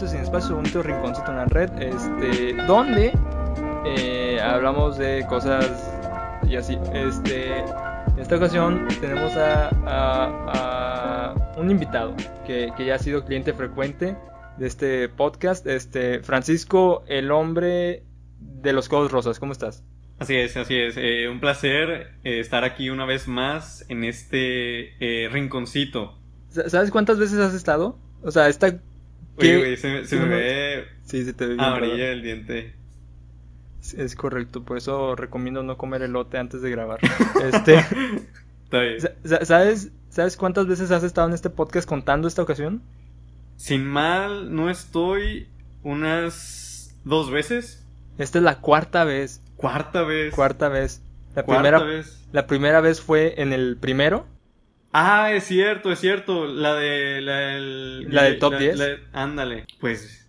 esto es Sin Espacio, un rinconcito en la red, este, donde eh, hablamos de cosas y así. Este, en esta ocasión tenemos a, a- a un invitado que, que ya ha sido cliente frecuente de este podcast, este, Francisco, el hombre de los codos rosas. ¿Cómo estás? Así es, así es. Eh, un placer eh, estar aquí una vez más en este rinconcito. Sa- ¿Sabes cuántas veces has estado? O sea, esta... Oye, güey, se, se me ve Sí, se te ve bien. amarilla ¿verdad? el diente. Es correcto, por eso recomiendo no comer elote antes de grabar. Este, Está bien. sa- sa- ¿sabes, ¿Sabes cuántas veces has estado en este podcast contando esta ocasión? Sin mal, no estoy unas dos veces. Esta es la cuarta vez. Cuarta vez. Cuarta vez. La Cuarta primera, vez. la primera vez fue en el primero. Ah, es cierto, es cierto. La de. La, del- ¿La del top 10? la- ándale. Pues.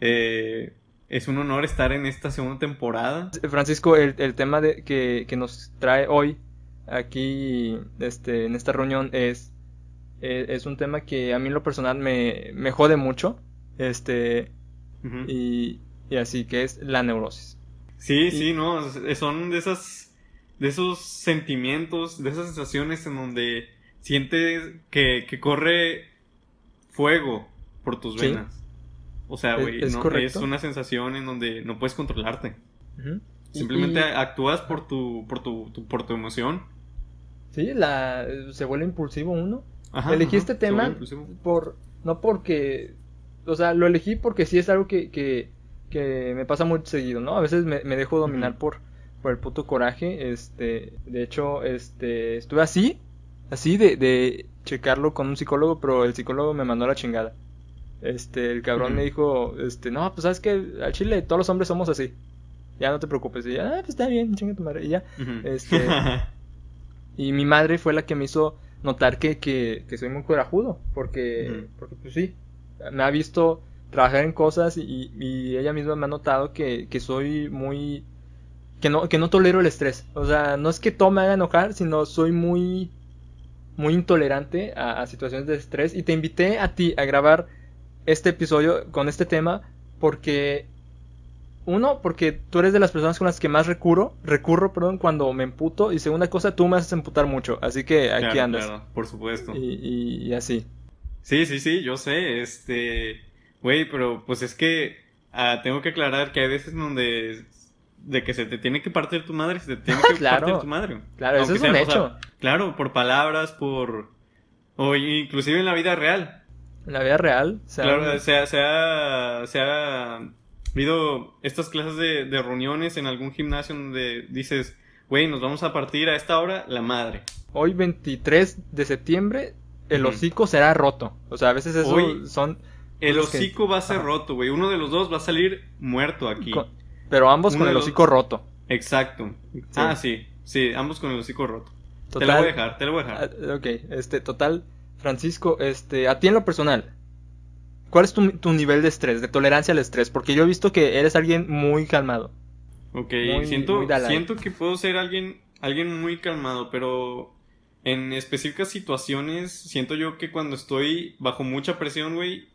eh, es un honor estar en esta segunda temporada. Francisco, el, el tema de, que, que nos trae hoy aquí este, en esta reunión es, eh, es un tema que a mí en lo personal me, me jode mucho. Este, y, y así que es la neurosis. Sí, Y- sí, no, son de esas, de esos sentimientos, de esas sensaciones en donde sientes que, que corre fuego por tus Sí. venas. O sea, güey, es no, es una sensación en donde no puedes controlarte. Simplemente y- actúas por tu, por tu, tu- por tu emoción. Sí, la, se vuelve impulsivo uno. Ajá, elegí ajá, este tema por no porque o sea lo elegí porque sí es algo que, que, que me pasa muy seguido no a veces me, me dejo dominar por por el puto coraje este de hecho este estuve así así de, de checarlo con un psicólogo pero el psicólogo me mandó a la chingada. Este el cabrón me dijo este no pues sabes que al chile todos los hombres somos así. Ya no te preocupes y ya ah, pues está bien chinga tu madre y ya. Este y mi madre fue la que me hizo notar que, que, que soy muy corajudo, porque, porque pues sí, me ha visto trabajar en cosas y, y ella misma me ha notado que, que soy muy... Que no, que no tolero el estrés. O sea, no es que todo me haga enojar, sino soy muy, muy intolerante a, a situaciones de estrés. Y te invité a ti a grabar este episodio con este tema porque uno, porque tú eres de las personas con las que más recurro, recurro, perdón, cuando me emputo. Y segunda cosa, tú me haces emputar mucho. Así que aquí Claro, andas. claro, por supuesto. Y, y- y así. Sí, sí, sí, yo sé, este, güey, pero pues es que ah, tengo que aclarar que hay veces donde de que se te tiene que partir tu madre, se te tiene que Claro. partir tu madre. Claro, eso es un sea, o hecho. sea, claro, por palabras, por o inclusive en la vida real. En la vida real, o sea, Claro, se ha, se ha, se ha habido estas clases de, de reuniones en algún gimnasio donde dices, güey, nos vamos a partir a esta hora la madre. hoy 23 de septiembre, el hocico será roto. O sea, a veces eso Hoy- son... El que- hocico va a ser Ajá. roto, güey. Uno de los dos va a salir muerto aquí. con- pero ambos Uno con el los- hocico roto. Exacto. Ah, sí, sí, ambos con el hocico roto. Te lo voy a dejar, te lo voy a dejar. Ah, Ok, este, total, Francisco, este, a ti en lo personal, ¿cuál es tu, tu nivel de estrés, de tolerancia al estrés? Porque yo he visto que eres alguien muy calmado. Ok, muy- siento, muy siento que puedo ser alguien, alguien muy calmado, pero en específicas situaciones, siento yo que cuando estoy bajo mucha presión, güey,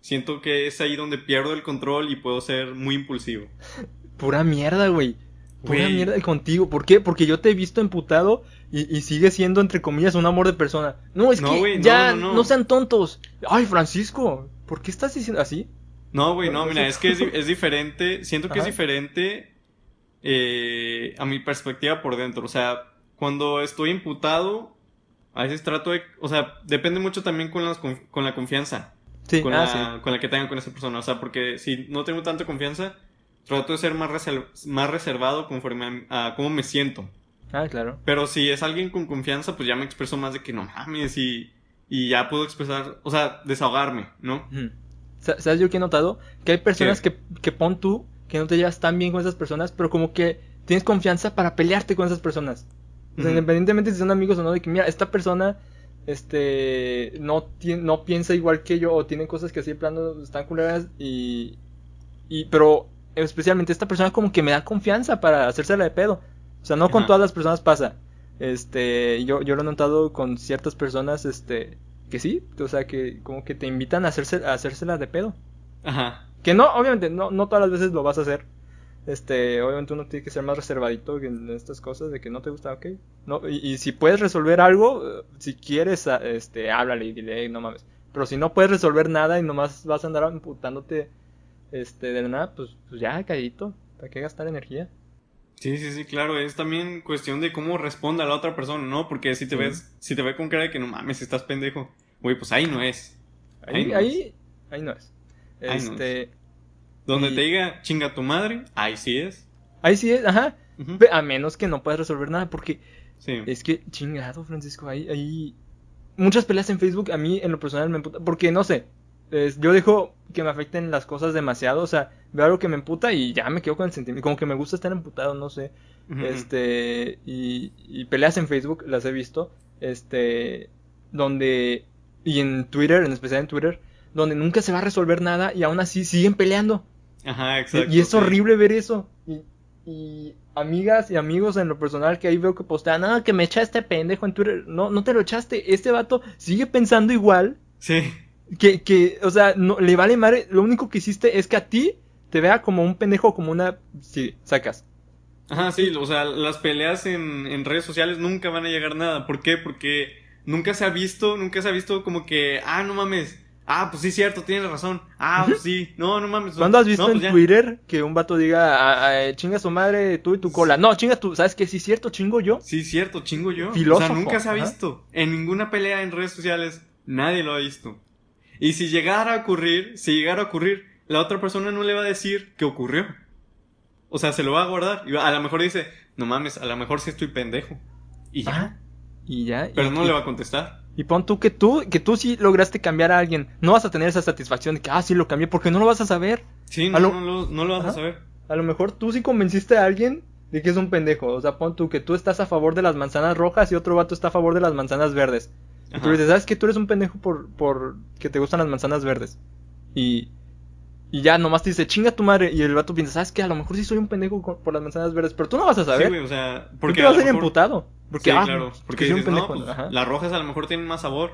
siento que es ahí donde pierdo el control y puedo ser muy impulsivo. Pura mierda, güey. Pura mierda contigo. ¿Por qué? Porque yo te he visto emputado y, y sigue siendo, entre comillas, un amor de persona. No, es No, que ya no, no, no. sean tontos. Ay, Francisco, ¿por qué estás diciendo así? No, güey, no, mira, es que es, di- es diferente, siento que es diferente eh, a mi perspectiva por dentro. O sea, cuando estoy imputado, a veces trato de, o sea, depende mucho también con, las, con la confianza. Sí, con, ah, la, sí. con la que tengan con esa persona. O sea, porque si no tengo tanta confianza, trato de ser más, reserv- más reservado conforme a, a cómo me siento. Ah, claro. Pero si es alguien con confianza, pues ya me expreso más de que no mames y, y ya puedo expresar, o sea, desahogarme, ¿no? ¿Sabes yo que he notado? Que hay personas ¿Qué? que, que pon tú, que no te llevas tan bien con esas personas, pero como que tienes confianza para pelearte con esas personas. O sea, independientemente si son amigos o no, de que mira, esta persona este no tiene, no piensa igual que yo o tiene cosas que así de plano están culeras y y pero especialmente esta persona como que me da confianza para hacérsela de pedo. O sea, no con todas las personas pasa. Este, yo yo lo he notado con ciertas personas este que sí, o sea, que como que te invitan a hacerse a hacérsela de pedo. Ajá. Que no, obviamente, no, no todas las veces lo vas a hacer. Este, obviamente uno tiene que ser más reservadito en estas cosas de que no te gusta, ok. No, y, y si puedes resolver algo, eh, si quieres, a- este, háblale y dile, "Ey, no mames. Pero si no puedes resolver nada y nomás vas a andar amputándote, este, de la nada, pues, pues ya, calladito. ¿Para qué gastar energía? Sí, sí, sí, claro, es también cuestión de cómo responda la otra persona, ¿no? Porque si te Sí. ves, si te ve con cara de que no mames, estás pendejo, güey, pues ahí no es. Ahí, no ahí, ahí no es. Ahí no es. Este, Donde Y- te diga chinga tu madre, ahí sí es. ahí sí es, ajá. A menos que no puedas resolver nada, porque Sí. Es que, chingado, Francisco, hay, hay muchas peleas en Facebook, a mí en lo personal me emputa, porque no sé, es- yo dejo que me afecten las cosas demasiado, o sea, veo algo que me emputa y ya me quedo con el sentimiento, como que me gusta estar emputado, no sé, este, y, y peleas en Facebook, las he visto, este, donde, y en Twitter, en especial en Twitter, donde nunca se va a resolver nada y aún así siguen peleando. Ajá, exacto. Y es sí. horrible ver eso. Y, y amigas y amigos en lo personal que ahí veo que postean, ah, que me echa este pendejo en Twitter. No, no te lo echaste. Este vato sigue pensando igual. Sí. Que, que o sea, no, le vale madre. Lo único que hiciste es que a ti te vea como un pendejo, como una. Sí, sacas. Ajá, sí, o sea, las peleas en, en redes sociales nunca van a llegar a nada. ¿Por qué? Porque nunca se ha visto, nunca se ha visto como que, ah, no mames. Ah, pues sí, cierto, tienes razón. Ah, pues sí. No, no mames. ¿Cuándo has visto no, pues en ya. Twitter que un vato diga, ah, ah, chinga su madre, tú y tu cola? No, chinga tú. ¿Sabes qué? Sí, cierto, chingo yo. Sí, cierto, chingo yo. Filósofo, O sea, nunca se ha ajá. visto. En ninguna pelea en redes sociales, nadie lo ha visto. Y si llegara a ocurrir, si llegara a ocurrir, la otra persona no le va a decir que ocurrió. O sea, se lo va a guardar. Y a lo mejor dice, no mames, a lo mejor sí estoy pendejo. Y ya. Ah, y ya. Pero y- no y- le va a contestar. Y pon tú que tú, que tú sí lograste cambiar a alguien. No vas a tener esa satisfacción de que, ah, sí lo cambié, porque no lo vas a saber. Sí, no, lo- no, lo, no lo vas a saber. A lo mejor tú sí convenciste a alguien de que es un pendejo. O sea, pon tú que tú estás a favor de las manzanas rojas y otro vato está a favor de las manzanas verdes. Y tú dices, ¿sabes qué? Tú eres un pendejo por, por que te gustan las manzanas verdes. Y, y ya nomás te dice, chinga tu madre. Y el vato piensa, ¿sabes qué? A lo mejor sí soy un pendejo con- por las manzanas verdes. Pero tú no vas a Sí, saber. güey, o sea, ¿Por porque qué vas a mejor- emputado? Porque, sí, ah, claro. Porque soy un dices, no, pendejo. pues, Ajá. las rojas a lo mejor tienen más sabor.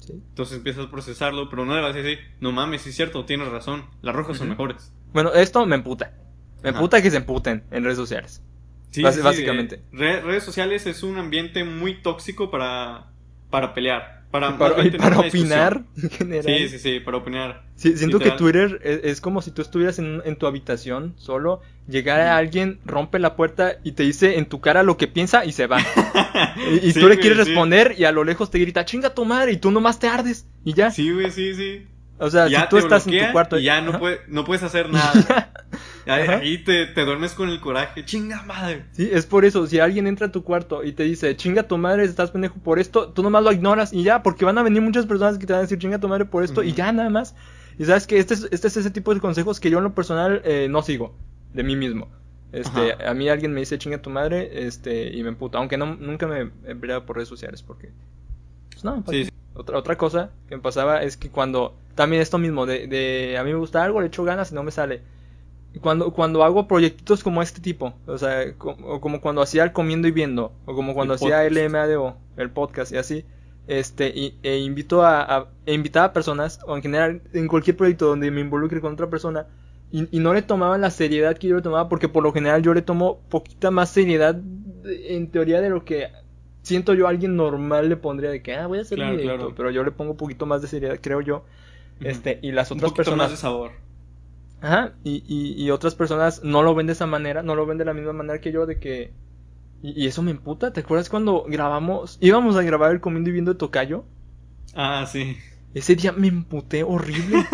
Sí. Entonces empiezas a procesarlo, pero no le vas a decir, no mames, sí es cierto, tienes razón. Las rojas son mejores. Bueno, esto me emputa. Me Ajá. emputa que se emputen en redes sociales. Sí, sí, sí, básicamente. eh, re- redes sociales es un ambiente muy tóxico para, para pelear. Para, y opinar en general. Sí, sí, sí, para opinar. Sí, siento Literal. que Twitter es, es como si tú estuvieras en, en tu habitación solo, llegara alguien, rompe la puerta y te dice en tu cara lo que piensa y se va. Y, y Sí, tú le quieres responder y a lo lejos te grita, chinga tu madre y tú nomás te ardes y ya. Sí, güey, sí, sí. O sea, ya si tú estás en tu cuarto y ya no, puede- no puedes hacer nada. Ahí, te, te duermes con el coraje. Chinga madre. Sí, es por eso, si alguien entra a tu cuarto y te dice, chinga tu madre, estás pendejo por esto, tú nomás lo ignoras y ya, porque van a venir muchas personas que te van a decir, chinga tu madre por esto y ya nada más. Y sabes que este es, este es ese tipo de consejos que yo en lo personal eh, no sigo de mí mismo. Este, Ajá. a mí alguien me dice chinga tu madre, este, y me emputa, aunque no, nunca me he peleado por redes sociales, porque, pues. Otra, otra cosa que me pasaba es que cuando, también esto mismo, de, de a mí me gusta algo, le echo ganas y no me sale. Cuando, cuando hago proyectitos como este tipo, o sea, co- o como cuando hacía el comiendo y viendo, o como cuando El hacía podcast. LMADO, el podcast y así, este, y, e invito a, a- e invitaba a personas, o en general, en cualquier proyecto donde me involucre con otra persona, y, y no le tomaban la seriedad que yo le tomaba, porque por lo general yo le tomo poquita más seriedad, en teoría, de lo que siento yo a alguien normal le pondría de que, ah, voy a hacer Claro, un claro. pero yo le pongo un poquito más de seriedad, creo yo. Este, y las Un otras poquito personas... más de sabor. Ajá, y, y, y otras personas no lo ven de esa manera, no lo ven de la misma manera que yo, de que... Y, y eso me emputa, ¿te acuerdas cuando grabamos, íbamos a grabar el comiendo y viendo de Tocayo? Ah, sí. Ese día me emputé horrible.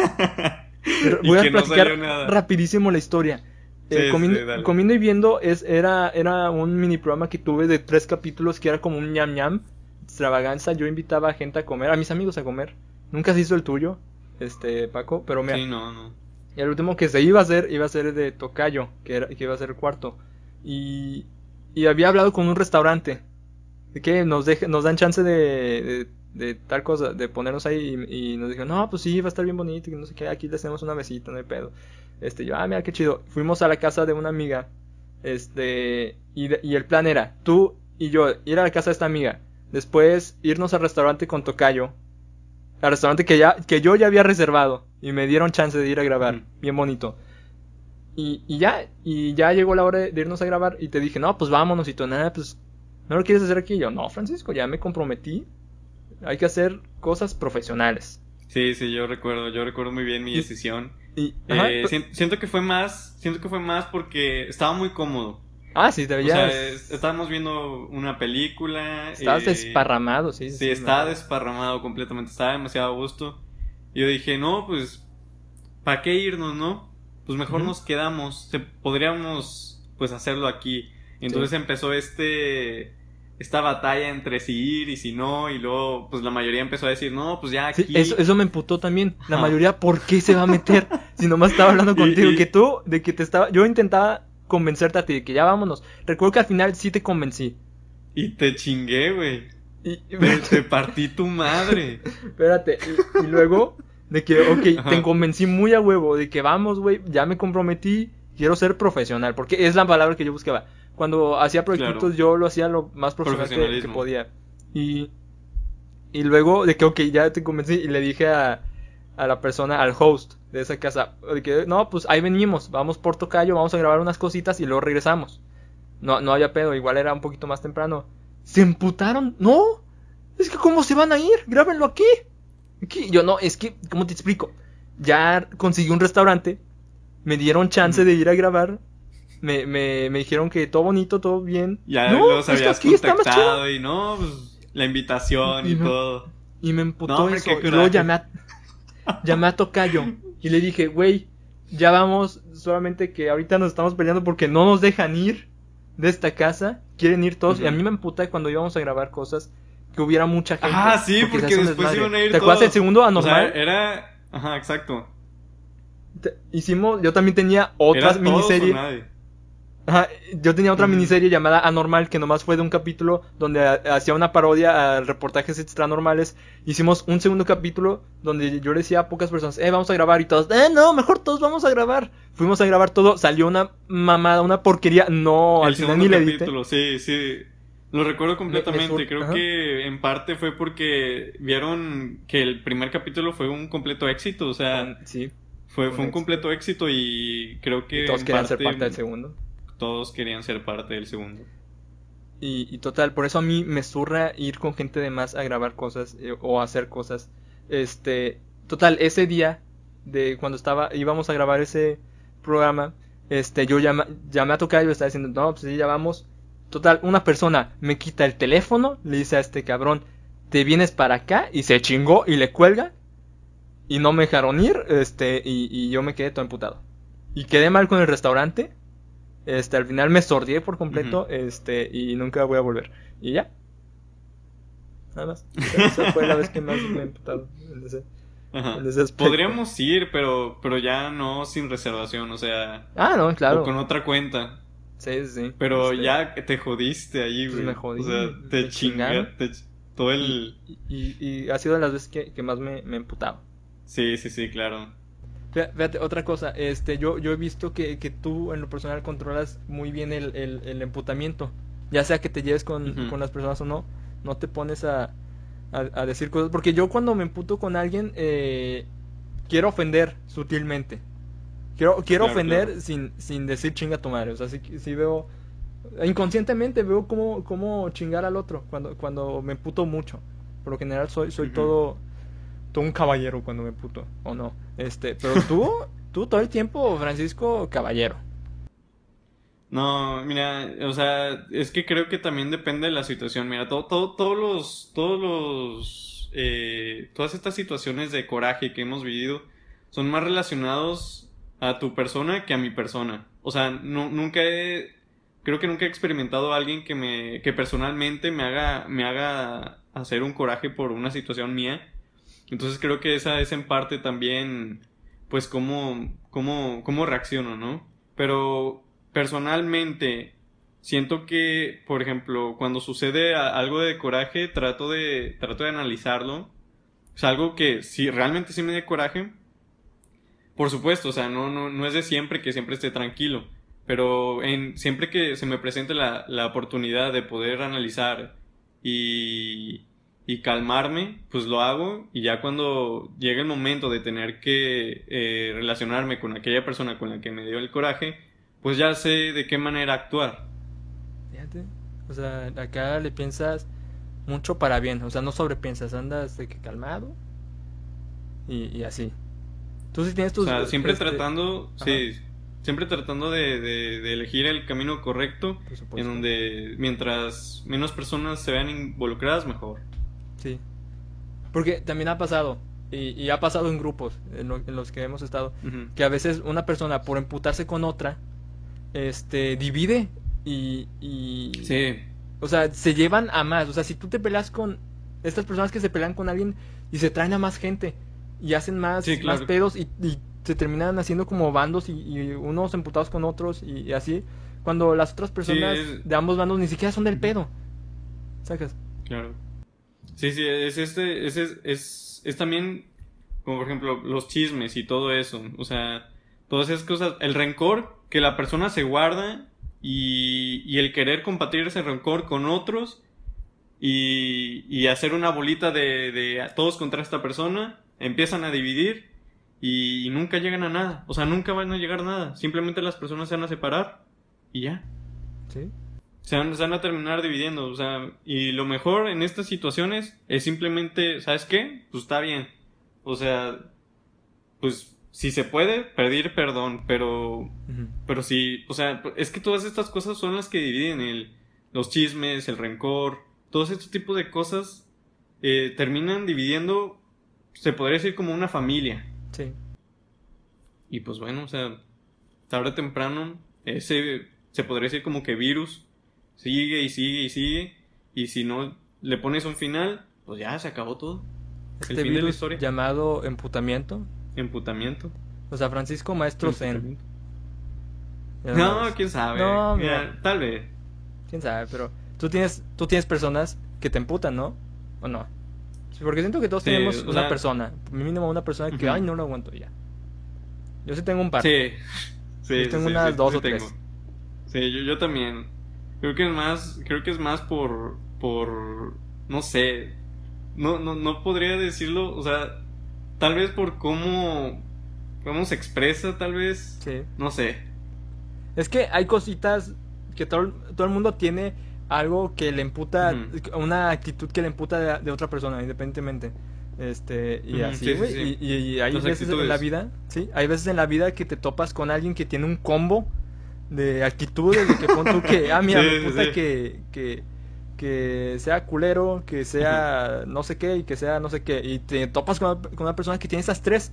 Voy a no platicar rapidísimo la historia. Eh, Sí, comiendo, sí, comiendo y viendo es, era, era un mini programa que tuve de tres capítulos que era como un ñam ñam, extravaganza. Yo invitaba a gente a comer, a mis amigos a comer. Nunca se hizo el tuyo, este Paco, pero mira, Sí, no, no. y el último que se iba a hacer, iba a ser de Tocayo, que, era, que iba a ser el cuarto. Y, y había hablado con un restaurante, de que nos, deje- nos dan chance de, de, de tal cosa, de ponernos ahí. Y, y nos dijeron, no, pues sí, va a estar bien bonito, y no sé qué, aquí les tenemos una mesita, no hay pedo. Este, yo, ah, mira qué chido. Fuimos a la casa de una amiga, este, y, de- y el plan era, tú y yo, ir a la casa de esta amiga, después irnos al restaurante con Tocayo, al restaurante que ya que yo ya había reservado Y me dieron chance de ir a grabar, bien bonito. Y, y ya, y ya llegó la hora de, irnos a grabar y te dije, no, pues vámonos y tú, nada, pues, ¿no lo quieres hacer aquí? Y yo, no, Francisco, ya me comprometí. Hay que hacer cosas profesionales. Sí, sí, yo recuerdo, yo recuerdo muy bien mi decisión. Y, Eh, pues- sien- siento que fue más, siento que fue más porque estaba muy cómodo. Ah, sí, te O veías. sea, es- estábamos viendo una película. estabas eh, desparramado, sí. Sí, me estaba desparramado completamente, estaba demasiado a gusto. Y yo dije, no, pues, ¿para qué irnos, no? Pues mejor nos quedamos, podríamos, pues, hacerlo aquí. Entonces Sí. empezó este, esta batalla entre si ir y si no, y luego, pues, la mayoría empezó a decir, no, pues ya Sí, aquí. eso, eso me emputó también. La Ajá. mayoría, ¿por qué se va a meter? si nomás estaba hablando Y- contigo, y- que tú, de que te estaba. Yo intentaba convencerte a ti de que ya vámonos. Recuerdo que al final sí te convencí. Y te chingué, güey. Y, Te, te partí tu madre. espérate, y, y luego, de que, ok, Ajá. te convencí muy a huevo, de que vamos, güey, ya me comprometí, quiero ser profesional, porque es la palabra que yo buscaba. Cuando hacía proyectos, Claro. yo lo hacía lo más profesional que, que podía. Y, y luego, de que, ok, ya te convencí, y le dije a, a la persona, al host de esa casa, de que, no, pues ahí venimos, vamos por Tocayo, vamos a grabar unas cositas y luego regresamos. No, no había pedo, igual era un poquito más temprano. Se emputaron, no, es que cómo se van a ir, grábenlo aquí. aquí. Yo no, es que, ¿cómo te explico? Ya conseguí un restaurante, me dieron chance de ir a grabar, me, me, me dijeron que todo bonito, todo bien. Ya no, los habías aquí contactado y no, pues, la invitación y, Y no. todo. Y me emputó No, eso. Y luego llamé a, llamé a Tocayo y le dije, güey, ya vamos, solamente que ahorita nos estamos peleando porque no nos dejan ir de esta casa. Quieren ir todos. Y a mí me emputa cuando íbamos a grabar cosas que hubiera mucha gente. Ah, sí, porque después iban a ir ¿Te acuerdas todos. del segundo O sea, anormal? era... Ajá, exacto. Hicimos, yo también tenía otra Era todos o miniserie. nadie. Ajá, yo tenía otra Ujú. miniserie llamada Anormal, que nomás fue de un capítulo donde ha- hacía una parodia a reportajes extranormales. Hicimos un segundo capítulo donde yo le decía a pocas personas, eh, vamos a grabar y todos, eh, no, mejor todos vamos a grabar. Fuimos a grabar todo, salió una mamada, una porquería, no, al el final segundo ni le edité. sí, sí. Lo recuerdo completamente. Creo ajá. que en parte fue porque vieron que el primer capítulo fue un completo éxito. O sea, Sí, fue, un fue un completo éxito y creo que y todos en querían ser parte del segundo. Todos querían ser parte del segundo. Y, y total, por eso a mí me zurra ir con gente de más a grabar cosas eh, o a hacer cosas. Este, total, ese día de cuando estaba, íbamos a grabar ese programa, este, yo llama- llamé a Tocayo y estaba diciendo, no, pues sí, ya vamos. Total, una persona me quita el teléfono, le dice a este cabrón, te vienes para acá y se chingó y le cuelga. Y no me dejaron ir, este, y, y yo me quedé todo emputado. Y quedé mal con el restaurante. Este, al final me sordié por completo, este, y nunca voy a volver. Y ya. Nada más. Esa fue la vez que más me he emputado en ese, Ajá. en ese aspecto. Podríamos ir, pero, pero ya no sin reservación, o sea, Ah, no, claro. o con otra cuenta. Sí, sí. Pero Este, ya te jodiste ahí, Pues güey. me jodí, O sea, te chingaste. te ch- Todo el. Y, y- y ha sido de las veces que, que más me, me he emputado. Sí, sí, sí, claro. Fíjate, otra cosa, este, yo, yo he visto que, que tú en lo personal controlas muy bien el, el, el emputamiento. Ya sea que te lleves con, con las personas o no, no te pones a, a, a decir cosas. Porque yo cuando me emputo con alguien, eh, quiero ofender sutilmente. Quiero, quiero Claro, ofender claro. Sin, sin decir chinga tu madre. O sea, sí, sí veo, inconscientemente veo cómo, cómo chingar al otro cuando, cuando me emputo mucho. Por lo general soy, soy todo, todo un caballero cuando me puto, o no. Este, pero tú, tú todo el tiempo, Francisco, caballero. No, mira, o sea, es que creo que también depende de la situación. Mira, todo, todo, todos los, todos los, eh, todas estas situaciones de coraje que hemos vivido son más relacionados a tu persona que a mi persona. O sea, no, nunca he, creo que nunca he experimentado a alguien que me, que personalmente me haga, me haga hacer un coraje por una situación mía. Entonces creo que esa es en parte también, pues, cómo, cómo, cómo reacciono, ¿no? Pero personalmente, siento que, por ejemplo, cuando sucede algo de coraje, trato de, trato de analizarlo. Es algo que si realmente sí me dé coraje, por supuesto, o sea, no, no, no es de siempre que siempre esté tranquilo. Pero en, siempre que se me presente la, la oportunidad de poder analizar y, y calmarme, pues lo hago y ya cuando llega el momento de tener que eh, relacionarme con aquella persona con la que me dio el coraje, pues ya sé de qué manera actuar. Fíjate. O sea, acá le piensas mucho para bien. O sea, no sobrepiensas, andas de que calmado. Y, y así. Tú sí tienes tus. O sea, siempre este, tratando, ajá. sí, siempre tratando de, de- de elegir el camino correcto, en donde mientras menos personas se vean involucradas, mejor. Sí. Porque también ha pasado. Y, y ha pasado en grupos en, lo- en los que hemos estado. Que a veces una persona, por emputarse con otra, este, divide. Y, y Sí, O sea, se llevan a más. O sea, si tú te peleas con estas personas que se pelean con alguien y se traen a más gente y hacen más, Sí, claro. más pedos y, y se terminan haciendo como bandos y, y unos emputados con otros y, y así. Cuando las otras personas es- de ambos bandos ni siquiera son del pedo. ¿Sacas? claro. Sí, sí, es este, es, es, es, también, como por ejemplo, los chismes y todo eso. O sea, todas esas cosas, el rencor que la persona se guarda y, y el querer compartir ese rencor con otros y, y hacer una bolita de, de todos contra esta persona, empiezan a dividir y, nunca llegan a nada. O sea, nunca van a llegar a nada. Simplemente las personas se van a separar y ya. Sí. Se van, se van a terminar dividiendo, o sea, y lo mejor en estas situaciones es simplemente, ¿sabes qué? Pues está bien. O sea, pues si se puede, pedir perdón, pero pero sí, o sea, es que todas estas cosas son las que dividen el, los chismes, el rencor, todos estos tipos de cosas eh, terminan dividiendo, se podría decir como una familia. Sí. Y pues bueno, o sea, tarde o temprano, ese se podría decir como que virus sigue y sigue y sigue. Y si no le pones un final, pues ya se acabó todo. Este fin de la historia. llamado emputamiento. Emputamiento. O sea, Francisco Maestro Zen. No quién sabe. No, Mira, mira. tal vez. Quién sabe, pero tú tienes, tú tienes personas que te emputan, ¿no? ¿O no? Porque siento que todos Sí, tenemos una sea- persona, mínimo una persona que, ay, no lo aguanto ya. Yo sí tengo un par. Sí. Sí, Yo tengo sí, unas sí, dos sí o tres. tengo. Sí, yo, yo también. Creo que es más, creo que es más por, por, no sé, no, no, no podría decirlo, o sea, tal vez por cómo, cómo se expresa, tal vez, Sí. no sé. Es que hay cositas que todo, todo el mundo tiene algo que le emputa, una actitud que le emputa de, de otra persona, independientemente. Este, y así, sí, sí. Y, y- y hay veces en la actitudes. vida, sí, hay veces en la vida que te topas con alguien que tiene un combo de actitudes, de que pon tú que, ah, mira, Sí, me sí. que, que, que sea culero, que sea no sé qué y que sea no sé qué. Y te topas con una, con una persona que tiene esas tres,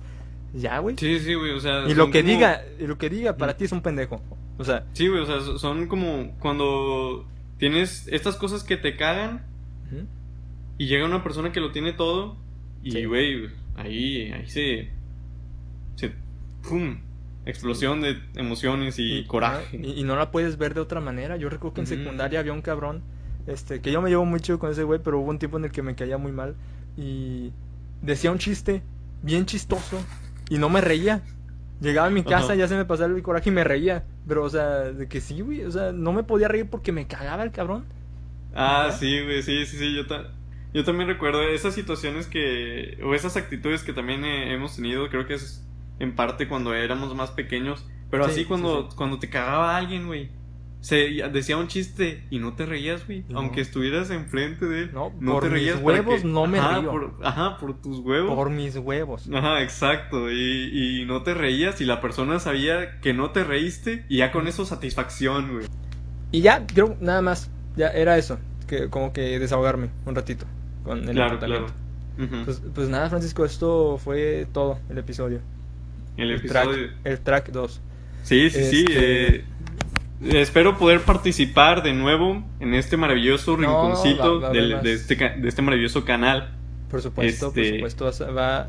ya, güey. Sí, sí, güey, o sea. Y lo que como- diga, y lo que diga para ti es un pendejo. O sea, Sí, güey, o sea, so- son como cuando tienes estas cosas que te cagan y llega una persona que lo tiene todo y, Sí. güey, ahí, ahí se, se, pum, explosión de emociones y, coraje. Y, y no la puedes ver de otra manera. Yo recuerdo que en secundaria había un cabrón, este, que yo me llevo muy chido con ese güey, pero hubo un tiempo en el que me caía muy mal y decía un chiste bien chistoso y no me reía. Llegaba a mi casa, Ajá. ya se me pasaba el coraje y me reía. Pero, o sea, de que sí, güey. O sea, no me podía reír porque me cagaba el cabrón. Ah, sí, güey, sí, sí, sí, yo, ta- yo también recuerdo esas situaciones que, o esas actitudes que también eh, hemos tenido, creo que es en parte cuando éramos más pequeños, pero Sí, así sí, cuando, sí. cuando te cagaba alguien, güey, se decía un chiste y no te reías, güey, No. aunque estuvieras enfrente de él, No, no por te mis reías. para huevos que- no me ajá, río. Por, ajá, por tus huevos. Por mis huevos. Ajá, exacto. Y, y no te reías y la persona sabía que no te reíste y ya con eso satisfacción, güey. Y ya, creo, nada más. Ya era eso. Que como que desahogarme un ratito con el Claro, claro. Pues, pues nada, Francisco, esto fue todo el episodio. El track, episodio. el track 2. Sí, sí, sí. Este- eh, espero poder participar de nuevo en este maravilloso No, rinconcito va- va del- de, este, de este maravilloso canal. Por supuesto, por Este- supuesto. vas a- Va,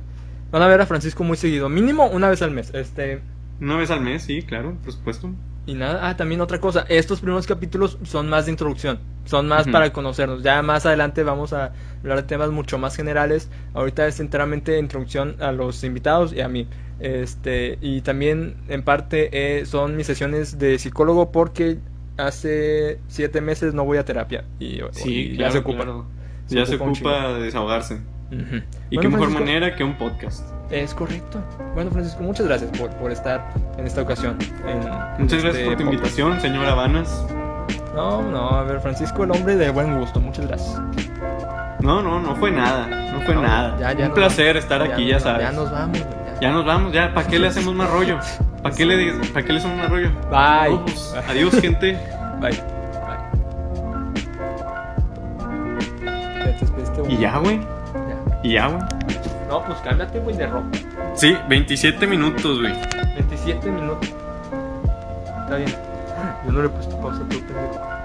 van a ver a Francisco muy seguido. Mínimo una vez al mes. Este. Una vez al mes, sí, claro, por supuesto. Y nada, ah, también otra cosa. Estos primeros capítulos son más de introducción. Son más para conocernos. Ya más adelante vamos a hablar de temas mucho más generales. Ahorita es enteramente introducción a los invitados y a mí. Este, y también en parte eh, son mis sesiones de psicólogo porque hace siete meses no voy a terapia y, y ya se ocupa. claro. ya se ocupa un ocupa de Y Bueno, qué mejor Francisco, manera que un podcast. Es correcto. Bueno, Francisco, muchas gracias por, por estar en esta ocasión. en- en Muchas este gracias por tu podcast. invitación, señor Habanas. No, no, a ver, Francisco, el hombre de buen gusto, muchas gracias. No, no, no fue nada. No fue No, nada. ya- ya un placer vamos. estar aquí, ya, sabes. Ya nos vamos, güey, ya. Ya nos vamos, ya. ¿Para qué le hacemos más rollo? ¿Para qué le, ¿para qué le hacemos más rollo? Bye. No, pues, adiós, gente. Bye. Bye. Ya te despediste, güey. Y ya, güey. Y ya, güey. No, pues cámbiate, güey, de ropa. Sí, 27 minutos, güey. 27 minutos. Está bien. Yo no le he puesto pausa, pendejo.